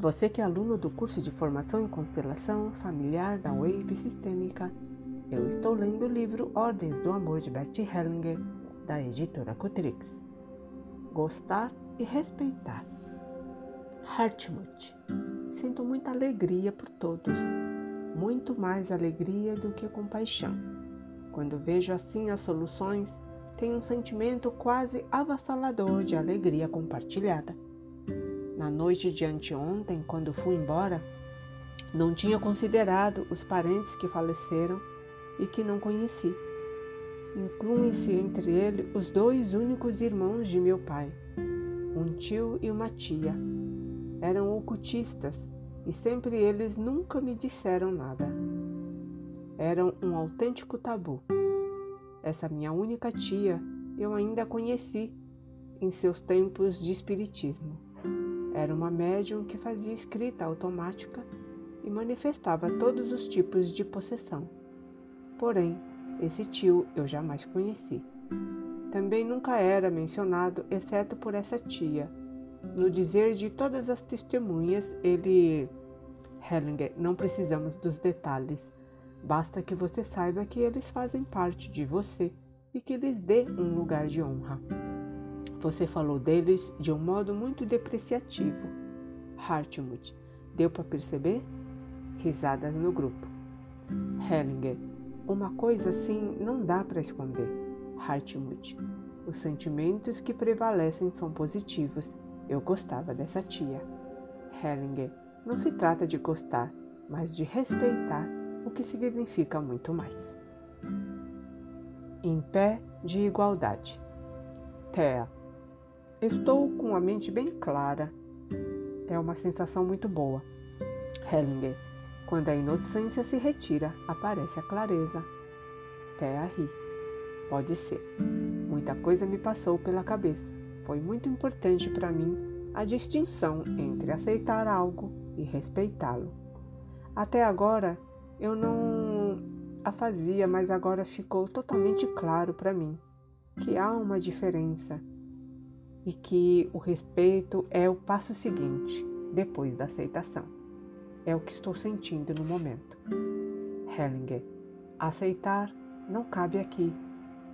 Você que é aluno do curso de formação em constelação familiar da Wave Sistêmica, eu estou lendo o livro Ordens do Amor de Bert Hellinger, da editora Cutrix. Gostar e respeitar. Hartmut. Sinto muita alegria por todos, muito mais alegria do que compaixão. Quando vejo assim as soluções, tenho um sentimento quase avassalador de alegria compartilhada. Na noite de anteontem, quando fui embora, não tinha considerado os parentes que faleceram e que não conheci. Incluem-se entre eles os dois únicos irmãos de meu pai, um tio e uma tia. Eram ocultistas e sempre eles nunca me disseram nada. Eram um autêntico tabu. Essa minha única tia eu ainda conheci em seus tempos de espiritismo. Era uma médium que fazia escrita automática e manifestava todos os tipos de possessão. Porém, esse tio eu jamais conheci. Também nunca era mencionado, exceto por essa tia. No dizer de todas as testemunhas, ele. Hellinger, não precisamos dos detalhes. Basta que você saiba que eles fazem parte de você e que lhes dê um lugar de honra. Você falou deles de um modo muito depreciativo. Hartmut, deu para perceber? Risadas no grupo. Hellinger, uma coisa assim não dá para esconder. Hartmut, os sentimentos que prevalecem são positivos. Eu gostava dessa tia. Hellinger, não se trata de gostar, mas de respeitar, o que significa muito mais. Em pé de igualdade. Thea, Estou com a mente bem clara. É uma sensação muito boa. Hellinger. Quando a inocência se retira, aparece a clareza. Thea ri. Pode ser. Muita coisa me passou pela cabeça. Foi muito importante para mim a distinção entre aceitar algo e respeitá-lo. Até agora eu não a fazia, mas agora ficou totalmente claro para mim que há uma diferença e que o respeito é o passo seguinte, depois da aceitação. É o que estou sentindo no momento. Hellinger, aceitar não cabe aqui.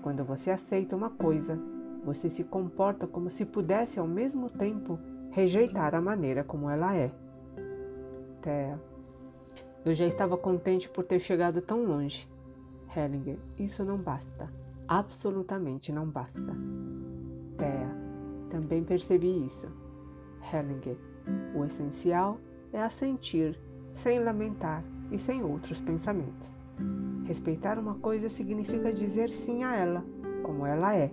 Quando você aceita uma coisa, você se comporta como se pudesse ao mesmo tempo rejeitar a maneira como ela é. Thea, eu já estava contente por ter chegado tão longe. Hellinger, isso não basta. Absolutamente não basta. Também percebi isso. Hellinger. O essencial é assentir, sem lamentar e sem outros pensamentos. Respeitar uma coisa significa dizer sim a ela, como ela é.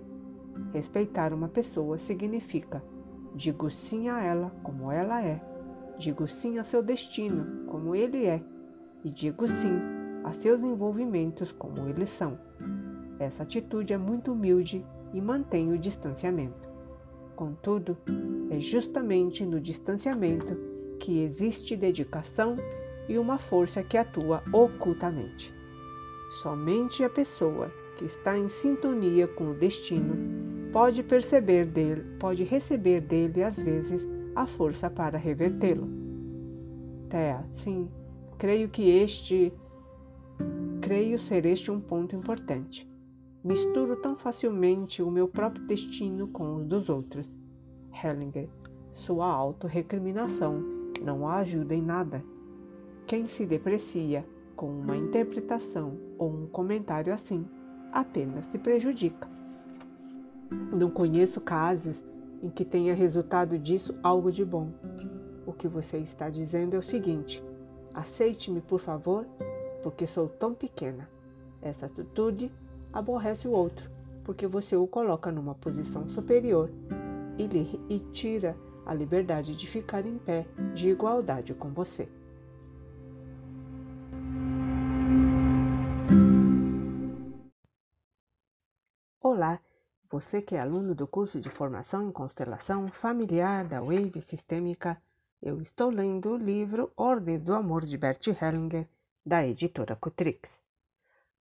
Respeitar uma pessoa significa digo sim a ela, como ela é. Digo sim a seu destino, como ele é. E digo sim a seus envolvimentos, como eles são. Essa atitude é muito humilde e mantém o distanciamento. Contudo, é justamente no distanciamento que existe dedicação e uma força que atua ocultamente. Somente a pessoa que está em sintonia com o destino pode perceber dele, pode receber dele às vezes a força para revertê-lo. Thea, sim, creio que este creio ser este um ponto importante. Misturo tão facilmente o meu próprio destino com os dos outros. Hellinger, sua autorrecriminação não a ajuda em nada. Quem se deprecia com uma interpretação ou um comentário assim apenas se prejudica. Não conheço casos em que tenha resultado disso algo de bom. O que você está dizendo é o seguinte: aceite-me, por favor, porque sou tão pequena. Essa atitude aborrece o outro, porque você o coloca numa posição superior e lhe e tira a liberdade de ficar em pé de igualdade com você. Olá, você que é aluno do curso de formação em constelação familiar da Wave Sistêmica, eu estou lendo o livro Ordens do Amor de Bert Hellinger, da editora Cutrix.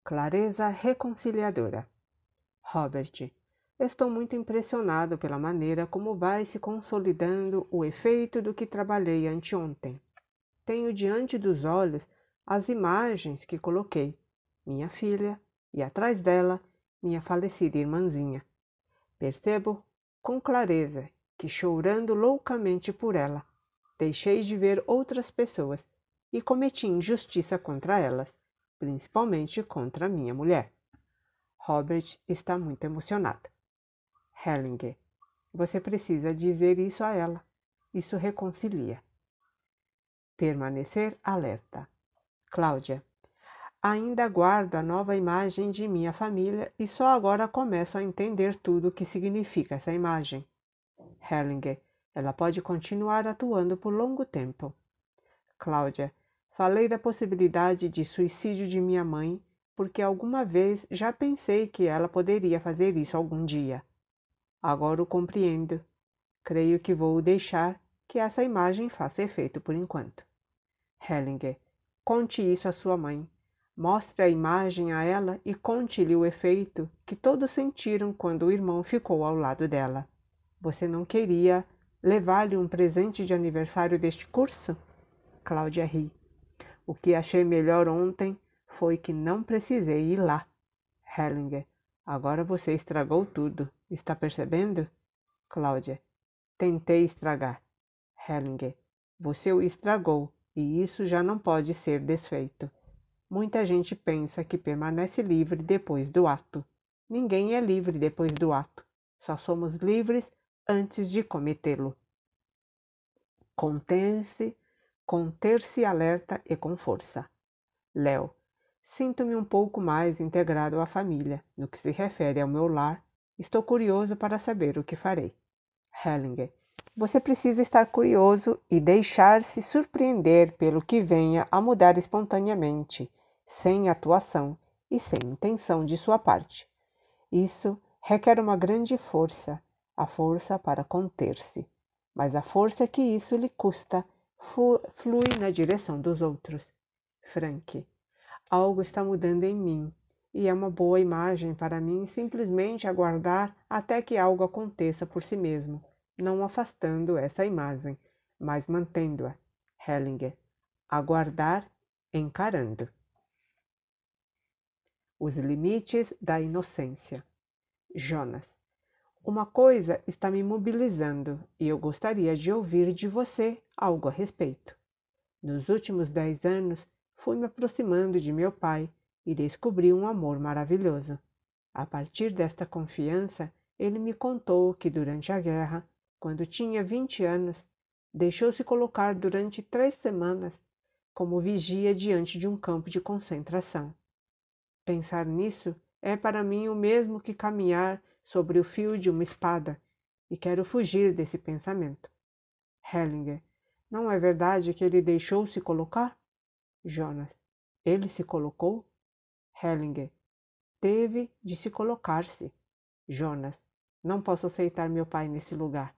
Clareza reconciliadora. Robert, Estou muito impressionado pela maneira como vai se consolidando o efeito do que trabalhei anteontem. Tenho diante dos olhos as imagens que coloquei, minha filha, e atrás dela, minha falecida irmãzinha. Percebo com clareza que, chorando loucamente por ela, deixei de ver outras pessoas e cometi injustiça contra elas, principalmente contra minha mulher. Robert está muito emocionado. Hellinger, você precisa dizer isso a ela. Isso reconcilia. Permanecer alerta. Cláudia, ainda guardo a nova imagem de minha família e só agora começo a entender tudo o que significa essa imagem. Hellinger, ela pode continuar atuando por longo tempo. Cláudia, falei da possibilidade de suicídio de minha mãe porque alguma vez já pensei que ela poderia fazer isso algum dia. Agora o compreendo. Creio que vou deixar que essa imagem faça efeito por enquanto. Hellinger, conte isso à sua mãe. Mostre a imagem a ela e conte-lhe o efeito que todos sentiram quando o irmão ficou ao lado dela. Você não queria levar-lhe um presente de aniversário deste curso? Cláudia ri. O que achei melhor ontem foi que não precisei ir lá. Hellinger, agora você estragou tudo. Está percebendo? Cláudia, tentei estragar. Hellinger, você o estragou e isso já não pode ser desfeito. Muita gente pensa que permanece livre depois do ato. Ninguém é livre depois do ato. Só somos livres antes de cometê-lo. Conter-se, conter-se alerta e com força. Léo, sinto-me um pouco mais integrado à família. No que se refere ao meu lar, estou curioso para saber o que farei. Hellinger, você precisa estar curioso e deixar-se surpreender pelo que venha a mudar espontaneamente, sem atuação e sem intenção de sua parte. Isso requer uma grande força, a força para conter-se, mas a força que isso lhe custa flui na direção dos outros. Frank, algo está mudando em mim, e é uma boa imagem para mim simplesmente aguardar até que algo aconteça por si mesmo, não afastando essa imagem, mas mantendo-a. Hellinger, aguardar encarando. Os limites da inocência. Jonas, uma coisa está me mobilizando e eu gostaria de ouvir de você algo a respeito. Nos últimos dez anos, fui me aproximando de meu pai e descobri um amor maravilhoso. A partir desta confiança, ele me contou que durante a guerra, quando tinha vinte anos, deixou-se colocar durante três semanas como vigia diante de um campo de concentração. Pensar nisso é para mim o mesmo que caminhar sobre o fio de uma espada, e quero fugir desse pensamento. Hellinger, não é verdade que ele deixou se colocar? Jonas, ele se colocou? Hellinger, teve de se colocar-se. Jonas, não posso aceitar meu pai nesse lugar.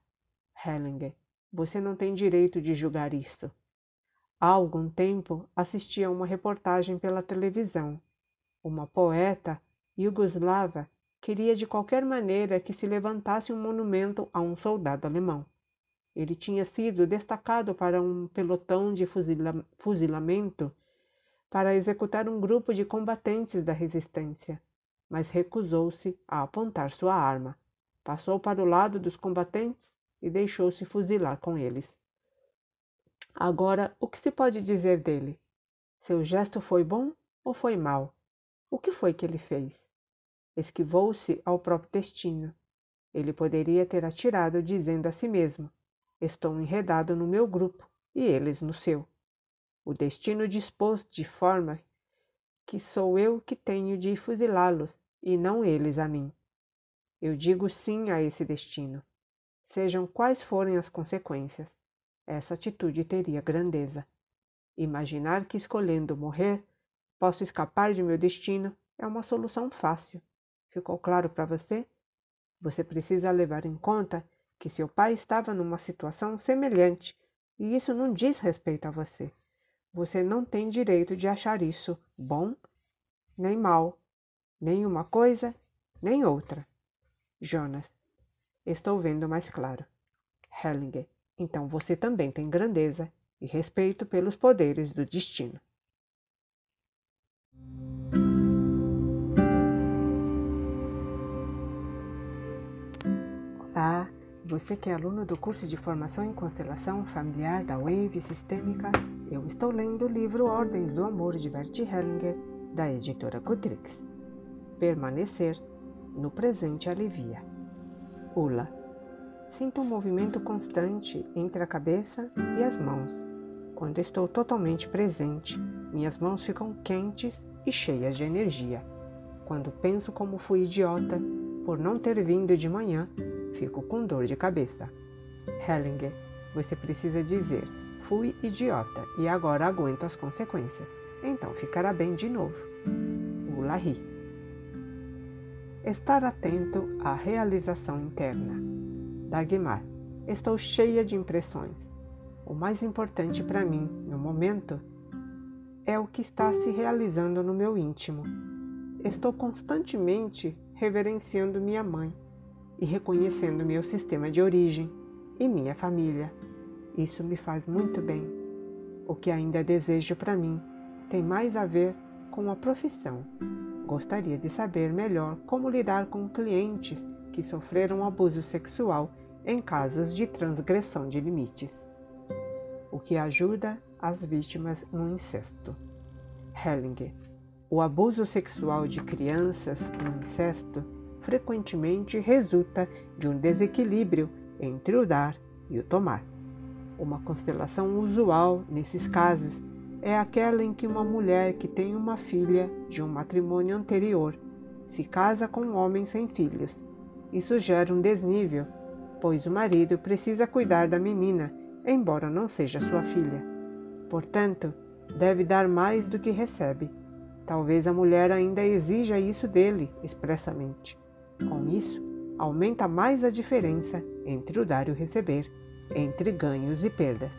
Hellinger, você não tem direito de julgar isto. Há algum tempo assisti a uma reportagem pela televisão. Uma poeta iugoslava queria de qualquer maneira que se levantasse um monumento a um soldado alemão. Ele tinha sido destacado para um pelotão de fuzila fuzilamento para executar um grupo de combatentes da resistência, mas recusou-se a apontar sua arma. Passou para o lado dos combatentes e deixou-se fuzilar com eles. Agora, o que se pode dizer dele? Seu gesto foi bom ou foi mau? O que foi que ele fez? esquivou-se ao próprio destino. Ele poderia ter atirado, dizendo a si mesmo: Estou enredado no meu grupo e eles no seu. O destino dispôs de forma que sou eu que tenho de fuzilá-los e não eles a mim. Eu digo sim a esse destino. Sejam quais forem as consequências, essa atitude teria grandeza. Imaginar que escolhendo morrer posso escapar de meu destino é uma solução fácil. Ficou claro para você? Você precisa levar em conta que seu pai estava numa situação semelhante e isso não diz respeito a você. Você não tem direito de achar isso bom nem mal, nem uma coisa nem outra. Jonas. Estou vendo mais claro. Hellinger. Então você também tem grandeza e respeito pelos poderes do destino. Você que é aluno do curso de formação em constelação familiar da Wave Sistêmica, eu estou lendo o livro Ordens do Amor de Bert Hellinger, da editora Cotrix. Permanecer no presente alivia. Ula. Sinto um movimento constante entre a cabeça e as mãos. Quando estou totalmente presente, minhas mãos ficam quentes e cheias de energia. Quando penso como fui idiota por não ter vindo de manhã, fico com dor de cabeça. Hellinger, você precisa dizer: fui idiota e agora aguento as consequências. Então ficará bem de novo. Ula ri. Estar atento à realização interna. Dagmar, estou cheia de impressões. O mais importante para mim, no momento, é o que está se realizando no meu íntimo. Estou constantemente reverenciando minha mãe e reconhecendo meu sistema de origem e minha família. Isso me faz muito bem. O que ainda desejo para mim tem mais a ver com a profissão. Gostaria de saber melhor como lidar com clientes que sofreram abuso sexual em casos de transgressão de limites, o que ajuda as vítimas no incesto. Hellinger. O abuso sexual de crianças no incesto frequentemente resulta de um desequilíbrio entre o dar e o tomar. Uma constelação usual nesses casos é aquela em que uma mulher que tem uma filha de um matrimônio anterior se casa com um homem sem filhos. Isso gera um desnível pois o marido precisa cuidar da menina, embora não seja sua filha. Portanto, deve dar mais do que recebe. Talvez a mulher ainda exija isso dele expressamente. Com isso, aumenta mais a diferença entre o dar e o receber, entre ganhos e perdas.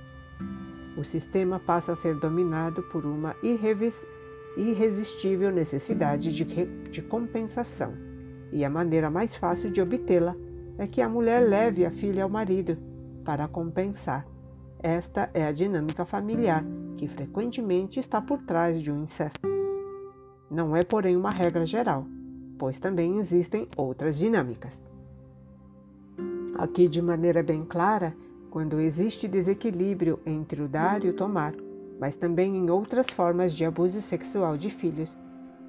O sistema passa a ser dominado por uma irresistível necessidade de, de compensação, e a maneira mais fácil de obtê-la é que a mulher leve a filha ao marido para compensar. Esta é a dinâmica familiar que frequentemente está por trás de um incesto. Não é, porém, uma regra geral, pois também existem outras dinâmicas. Aqui, de maneira bem clara, quando existe desequilíbrio entre o dar e o tomar, mas também em outras formas de abuso sexual de filhos,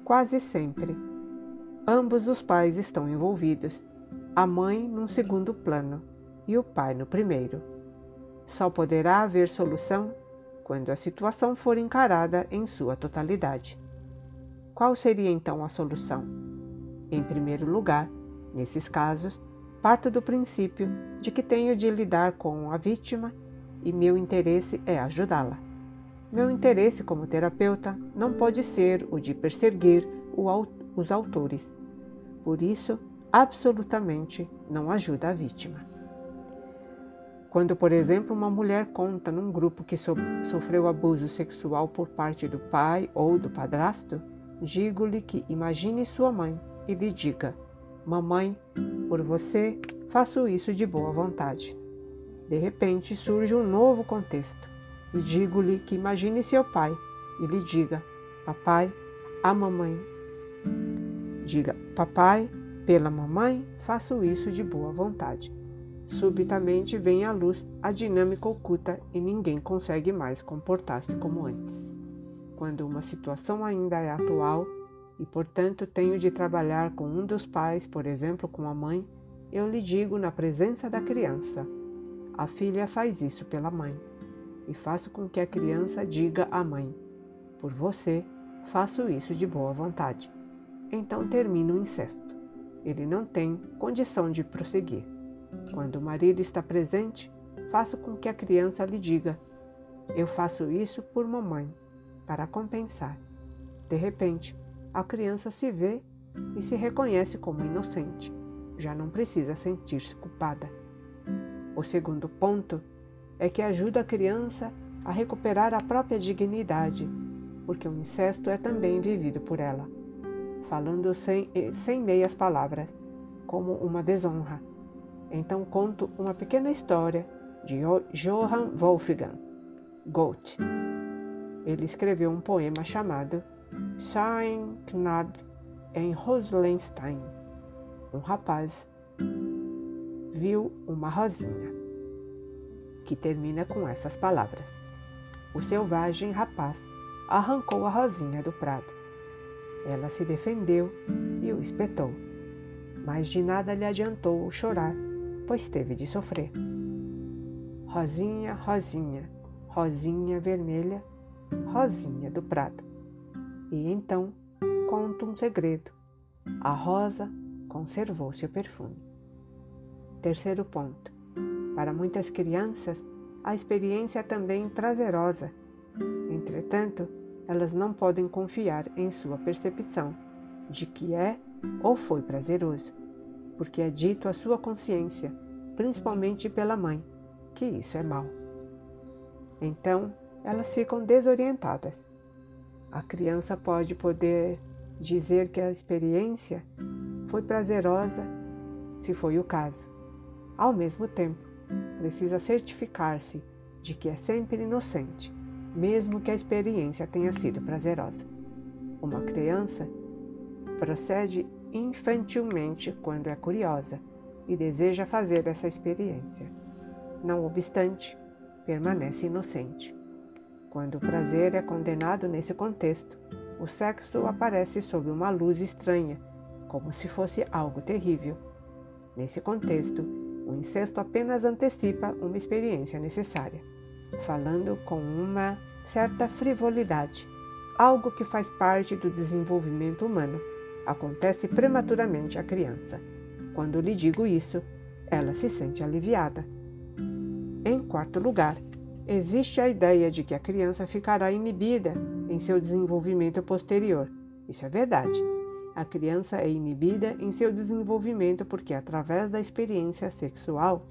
quase sempre. Ambos os pais estão envolvidos a mãe num segundo plano e o pai no primeiro. Só poderá haver solução quando a situação for encarada em sua totalidade. Qual seria então a solução? Em primeiro lugar, nesses casos, parto do princípio de que tenho de lidar com a vítima e meu interesse é ajudá-la. Meu interesse como terapeuta não pode ser o de perseguir os autores. Por isso, absolutamente não ajuda a vítima. Quando, por exemplo, uma mulher conta num grupo que so sofreu abuso sexual por parte do pai ou do padrasto, digo-lhe que imagine sua mãe e lhe diga: Mamãe, por você faço isso de boa vontade. De repente surge um novo contexto e digo-lhe que imagine seu pai e lhe diga: Papai, a mamãe. Diga: Papai, pela mamãe, faço isso de boa vontade. Subitamente vem à luz a dinâmica oculta e ninguém consegue mais comportar-se como antes. Quando uma situação ainda é atual e, portanto, tenho de trabalhar com um dos pais, por exemplo, com a mãe, eu lhe digo na presença da criança: a filha faz isso pela mãe. E faço com que a criança diga à mãe: por você, faço isso de boa vontade. Então termina o incesto ele não tem condição de prosseguir. Quando o marido está presente, faço com que a criança lhe diga: Eu faço isso por mamãe, para compensar. De repente, a criança se vê e se reconhece como inocente. Já não precisa sentir-se culpada. O segundo ponto é que ajuda a criança a recuperar a própria dignidade, porque o incesto é também vivido por ela falando sem, sem meias palavras. como uma desonra. Então conto uma pequena história de Johann Wolfgang Goethe. Ele escreveu um poema chamado Sein Knab em Rosenstein. Um rapaz viu uma rosinha que termina com essas palavras. O selvagem rapaz arrancou a rosinha do prado. Ela se defendeu e o espetou, mas de nada lhe adiantou chorar, pois teve de sofrer. Rosinha, rosinha, rosinha vermelha, rosinha do prado. E então conto um segredo. A rosa conservou seu perfume. Terceiro ponto. Para muitas crianças, a experiência é também prazerosa. Entretanto, elas não podem confiar em sua percepção de que é ou foi prazeroso, porque é dito à sua consciência, principalmente pela mãe, que isso é mal. Então, elas ficam desorientadas. A criança pode poder dizer que a experiência foi prazerosa, se foi o caso. Ao mesmo tempo, precisa certificar-se de que é sempre inocente, mesmo que a experiência tenha sido prazerosa. Uma criança procede infantilmente quando é curiosa e deseja fazer essa experiência. Não obstante, permanece inocente. Quando o prazer é condenado nesse contexto, o sexo aparece sob uma luz estranha, como se fosse algo terrível. Nesse contexto, o incesto apenas antecipa uma experiência necessária, falando com uma certa frivolidade, algo que faz parte do desenvolvimento humano. Acontece prematuramente à criança. Quando lhe digo isso, ela se sente aliviada. Em quarto lugar, existe a ideia de que a criança ficará inibida em seu desenvolvimento posterior. Isso é verdade. A criança é inibida em seu desenvolvimento porque, através da experiência sexual,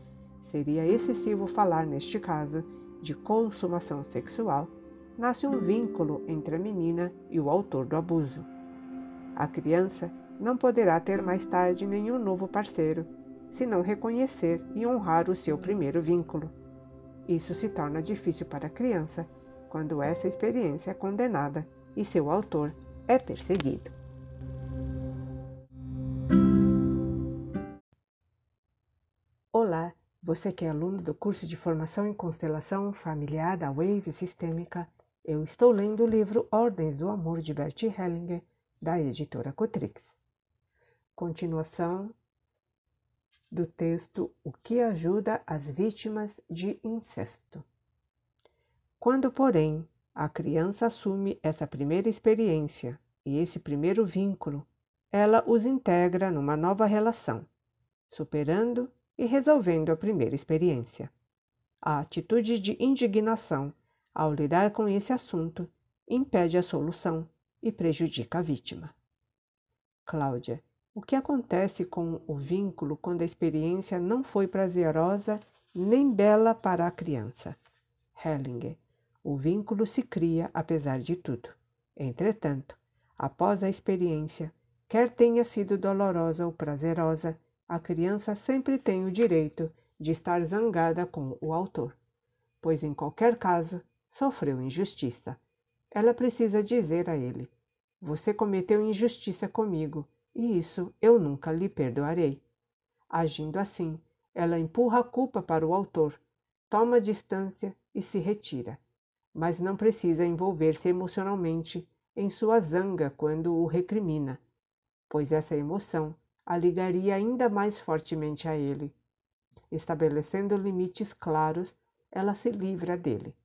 seria excessivo falar, neste caso, de consumação sexual, nasce um vínculo entre a menina e o autor do abuso. A criança não poderá ter mais tarde nenhum novo parceiro se não reconhecer e honrar o seu primeiro vínculo. Isso se torna difícil para a criança quando essa experiência é condenada e seu autor é perseguido. Olá, você que é aluno do curso de formação em constelação familiar da Wave Sistêmica, eu estou lendo o livro Ordens do Amor de Bert Hellinger, da editora Cotrix. Continuação do texto O que ajuda as vítimas de incesto. Quando, porém, a criança assume essa primeira experiência e esse primeiro vínculo, ela os integra numa nova relação, superando e resolvendo a primeira experiência. A atitude de indignação ao lidar com esse assunto impede a solução e prejudica a vítima. Cláudia o que acontece com o vínculo quando a experiência não foi prazerosa nem bela para a criança? Hellinger. O vínculo se cria apesar de tudo. Entretanto, após a experiência, quer tenha sido dolorosa ou prazerosa, a criança sempre tem o direito de estar zangada com o autor, pois em qualquer caso sofreu injustiça. Ela precisa dizer a ele: Você cometeu injustiça comigo e isso eu nunca lhe perdoarei. Agindo assim, ela empurra a culpa para o autor, toma distância e se retira, mas não precisa envolver-se emocionalmente em sua zanga quando o recrimina, pois essa emoção a ligaria ainda mais fortemente a ele. Estabelecendo limites claros, ela se livra dele.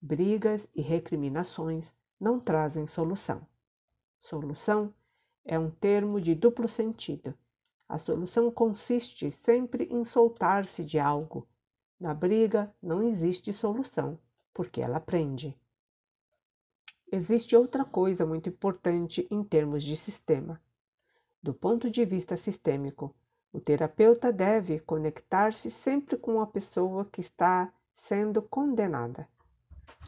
Brigas e recriminações não trazem solução. Solução é um termo de duplo sentido. A solução consiste sempre em soltar-se de algo. Na briga não existe solução, porque ela prende. Existe outra coisa muito importante em termos de sistema. Do ponto de vista sistêmico, o terapeuta deve conectar-se sempre com a pessoa que está sendo condenada.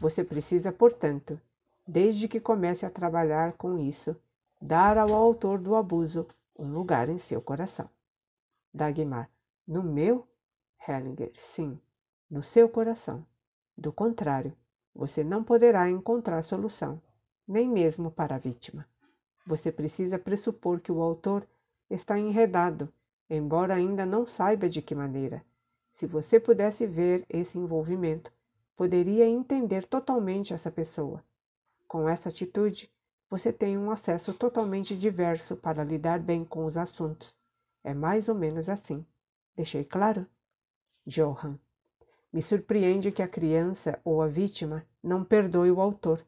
Você precisa, portanto, desde que comece a trabalhar com isso, dar ao autor do abuso um lugar em seu coração. Dagmar. No meu? Hellinger. Sim, no seu coração. Do contrário, você não poderá encontrar solução, nem mesmo para a vítima. Você precisa pressupor que o autor está enredado, embora ainda não saiba de que maneira. Se você pudesse ver esse envolvimento, poderia entender totalmente essa pessoa. Com essa atitude, você tem um acesso totalmente diverso para lidar bem com os assuntos. É mais ou menos assim. Deixei claro? Johan. Me surpreende que a criança ou a vítima não perdoe o autor.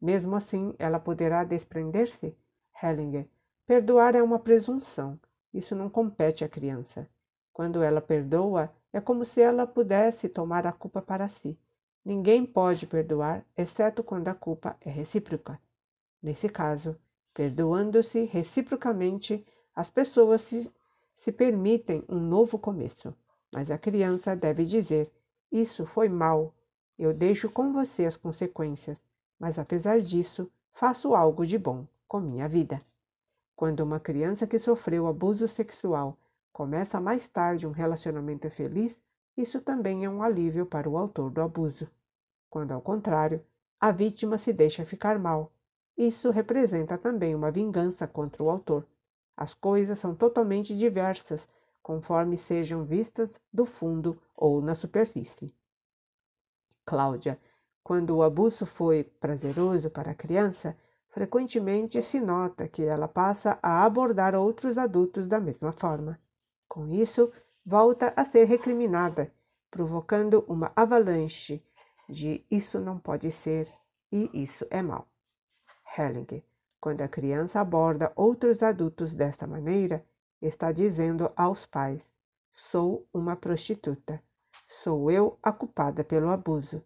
Mesmo assim, ela poderá desprender-se? Hellinger. Perdoar é uma presunção. Isso não compete à criança. Quando ela perdoa, é como se ela pudesse tomar a culpa para si. Ninguém pode perdoar, exceto quando a culpa é recíproca. Nesse caso, perdoando-se reciprocamente, as pessoas se, se permitem um novo começo. Mas a criança deve dizer: Isso foi mal. Eu deixo com você as consequências, mas apesar disso, faço algo de bom com minha vida. Quando uma criança que sofreu abuso sexual começa mais tarde um relacionamento feliz, isso também é um alívio para o autor do abuso. Quando, ao contrário, a vítima se deixa ficar mal, isso representa também uma vingança contra o autor. As coisas são totalmente diversas conforme sejam vistas do fundo ou na superfície. Cláudia, quando o abuso foi prazeroso para a criança, frequentemente se nota que ela passa a abordar outros adultos da mesma forma. Com isso, volta a ser recriminada, provocando uma avalanche de isso não pode ser e isso é mal. Helling, quando a criança aborda outros adultos desta maneira, está dizendo aos pais: sou uma prostituta. Sou eu a culpada pelo abuso.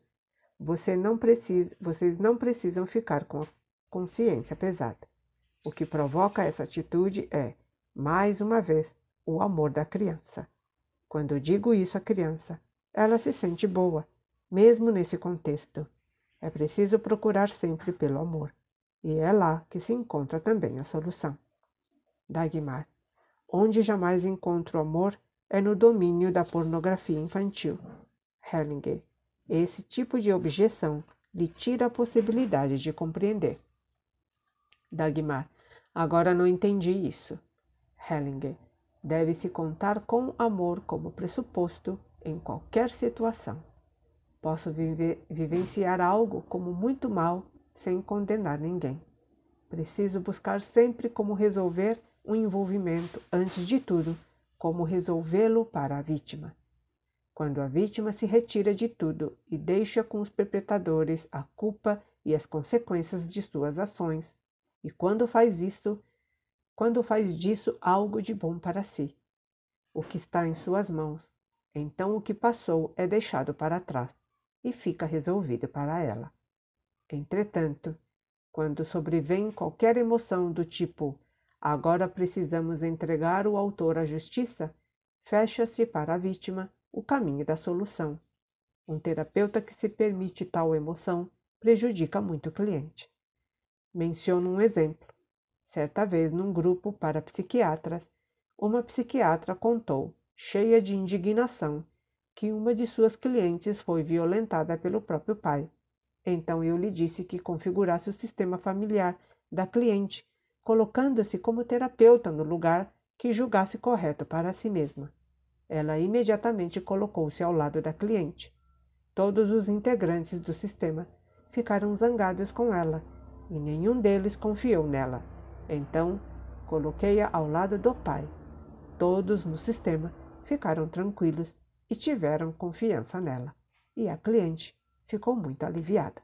Você não precisa, vocês não precisam ficar com a consciência pesada. O que provoca essa atitude é, mais uma vez, o amor da criança. Quando digo isso à criança, ela se sente boa, mesmo nesse contexto. É preciso procurar sempre pelo amor. E é lá que se encontra também a solução. Dagmar. Onde jamais encontro amor é no domínio da pornografia infantil. Hellinger. Esse tipo de objeção lhe tira a possibilidade de compreender. Dagmar. Agora não entendi isso. Hellinger. Deve-se contar com amor como pressuposto em qualquer situação. Posso viver, vivenciar algo como muito mal sem condenar ninguém. Preciso buscar sempre como resolver um envolvimento, antes de tudo, como resolvê-lo para a vítima. Quando a vítima se retira de tudo e deixa com os perpetradores a culpa e as consequências de suas ações, e quando faz isso, quando faz disso algo de bom para si, o que está em suas mãos, então o que passou é deixado para trás e fica resolvido para ela. Entretanto, quando sobrevém qualquer emoção do tipo Agora precisamos entregar o autor à justiça. Fecha-se para a vítima o caminho da solução. Um terapeuta que se permite tal emoção prejudica muito o cliente. Menciono um exemplo. Certa vez, num grupo para psiquiatras, uma psiquiatra contou, cheia de indignação, que uma de suas clientes foi violentada pelo próprio pai. Então eu lhe disse que configurasse o sistema familiar da cliente colocando-se como terapeuta no lugar que julgasse correto para si mesma. Ela imediatamente colocou-se ao lado da cliente. Todos os integrantes do sistema ficaram zangados com ela e nenhum deles confiou nela. Então, coloquei-a ao lado do pai. Todos no sistema ficaram tranquilos e tiveram confiança nela. E a cliente ficou muito aliviada.